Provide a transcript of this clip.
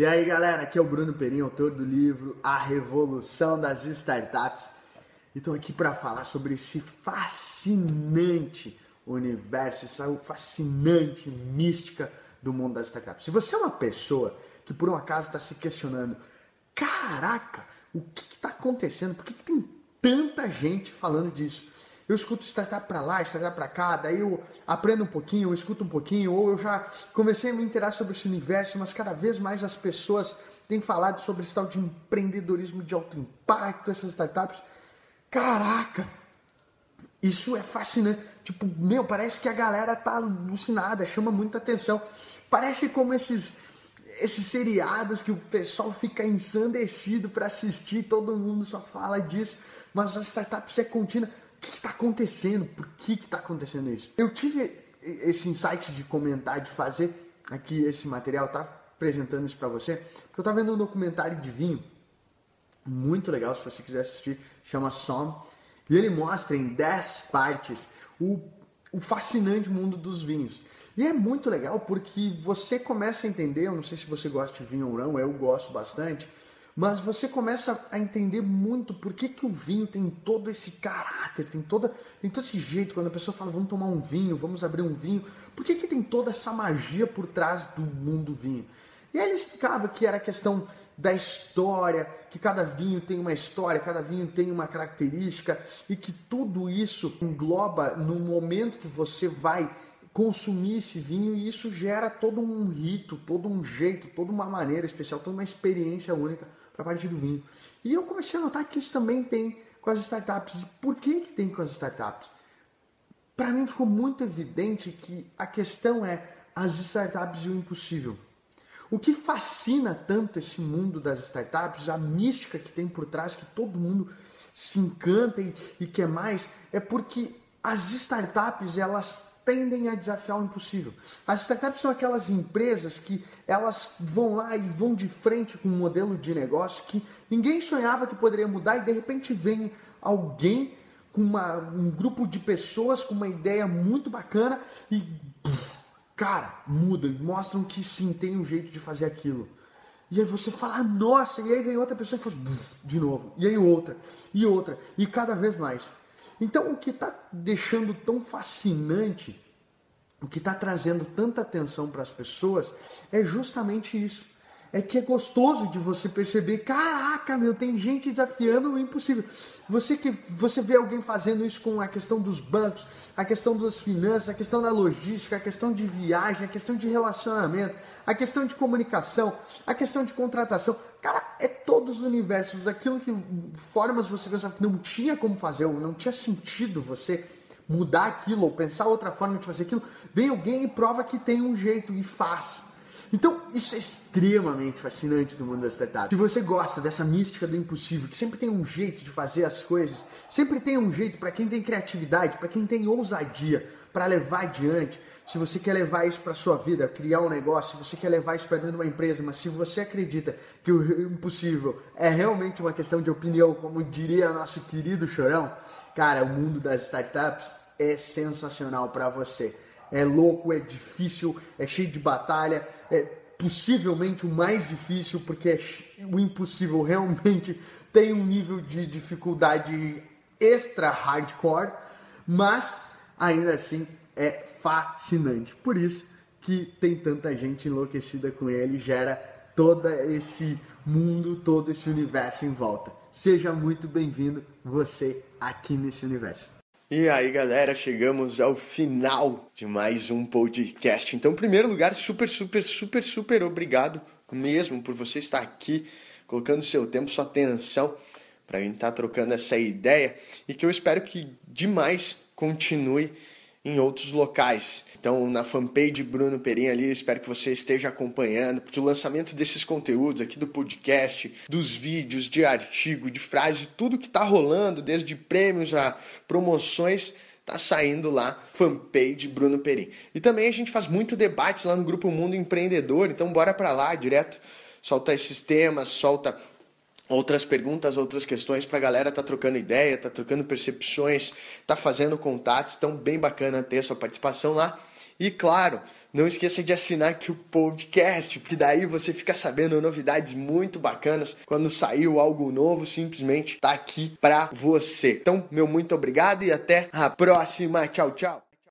E aí, galera, aqui é o Bruno Perim, autor do livro A Revolução das Startups. E estou aqui para falar sobre esse fascinante universo, essa fascinante mística do mundo das startups. Se você é uma pessoa que por um acaso está se questionando, caraca, o que está acontecendo? Por que, que tem tanta gente falando disso? Eu escuto startup para lá, startup para cá, daí eu aprendo um pouquinho, eu escuto um pouquinho, ou eu já comecei a me interessar sobre esse universo, mas cada vez mais as pessoas têm falado sobre esse tal de empreendedorismo de alto impacto, essas startups. Caraca! Isso é fascinante. Tipo, meu, parece que a galera tá alucinada, chama muita atenção. Parece como esses esses seriados que o pessoal fica ensandecido para assistir, todo mundo só fala disso, mas as startups é contínua que está acontecendo? Por que está acontecendo isso? Eu tive esse insight de comentar, de fazer aqui esse material, tá apresentando isso para você, porque eu estava vendo um documentário de vinho, muito legal, se você quiser assistir, chama Som, e ele mostra em 10 partes o, o fascinante mundo dos vinhos. E é muito legal porque você começa a entender, eu não sei se você gosta de vinho ou não, eu gosto bastante, mas você começa a entender muito por que, que o vinho tem todo esse caráter, tem, toda, tem todo esse jeito. Quando a pessoa fala, vamos tomar um vinho, vamos abrir um vinho, por que, que tem toda essa magia por trás do mundo vinho? E aí ele explicava que era questão da história, que cada vinho tem uma história, cada vinho tem uma característica e que tudo isso engloba no momento que você vai consumir esse vinho e isso gera todo um rito, todo um jeito, toda uma maneira especial, toda uma experiência única a parte do vinho. E eu comecei a notar que isso também tem com as startups. Por que, que tem com as startups? Para mim ficou muito evidente que a questão é as startups e o impossível. O que fascina tanto esse mundo das startups, a mística que tem por trás, que todo mundo se encanta e, e quer mais, é porque as startups elas tendem a desafiar o impossível. As startups são aquelas empresas que elas vão lá e vão de frente com um modelo de negócio que ninguém sonhava que poderia mudar e de repente vem alguém com uma, um grupo de pessoas com uma ideia muito bacana e cara, muda, mostram que sim, tem um jeito de fazer aquilo. E aí você fala, ah, nossa, e aí vem outra pessoa e faz de novo, e aí outra, e outra, e cada vez mais. Então, o que está deixando tão fascinante, o que está trazendo tanta atenção para as pessoas, é justamente isso é que é gostoso de você perceber, caraca, meu, tem gente desafiando o impossível. Você que você vê alguém fazendo isso com a questão dos bancos, a questão das finanças, a questão da logística, a questão de viagem, a questão de relacionamento, a questão de comunicação, a questão de contratação. Cara, é todos os universos, aquilo que formas você pensava que não tinha como fazer, ou não tinha sentido você mudar aquilo ou pensar outra forma de fazer aquilo, vem alguém e prova que tem um jeito e faz. Então, isso é extremamente fascinante do mundo das startups. Se você gosta dessa mística do impossível, que sempre tem um jeito de fazer as coisas, sempre tem um jeito para quem tem criatividade, para quem tem ousadia, para levar adiante. Se você quer levar isso para sua vida, criar um negócio, se você quer levar isso para dentro de uma empresa, mas se você acredita que o impossível é realmente uma questão de opinião, como diria nosso querido Chorão, cara, o mundo das startups é sensacional para você é louco, é difícil, é cheio de batalha, é possivelmente o mais difícil, porque é, o impossível realmente tem um nível de dificuldade extra hardcore, mas ainda assim é fascinante. Por isso que tem tanta gente enlouquecida com ele, gera todo esse mundo, todo esse universo em volta. Seja muito bem-vindo você aqui nesse universo. E aí, galera, chegamos ao final de mais um podcast. Então, em primeiro lugar, super, super, super, super obrigado mesmo por você estar aqui, colocando seu tempo, sua atenção para a gente estar tá trocando essa ideia e que eu espero que demais continue em outros locais. Então, na fanpage Bruno Perim ali, espero que você esteja acompanhando, porque o lançamento desses conteúdos aqui do podcast, dos vídeos, de artigo, de frase, tudo que está rolando, desde prêmios a promoções, tá saindo lá, fanpage Bruno Perim. E também a gente faz muito debates lá no grupo Mundo Empreendedor, então bora para lá direto, solta esses temas, solta outras perguntas, outras questões para a galera tá trocando ideia, tá trocando percepções, tá fazendo contatos, então bem bacana ter a sua participação lá. E claro, não esqueça de assinar aqui o podcast, porque daí você fica sabendo novidades muito bacanas. Quando saiu algo novo, simplesmente tá aqui pra você. Então, meu muito obrigado e até a próxima. Tchau, tchau.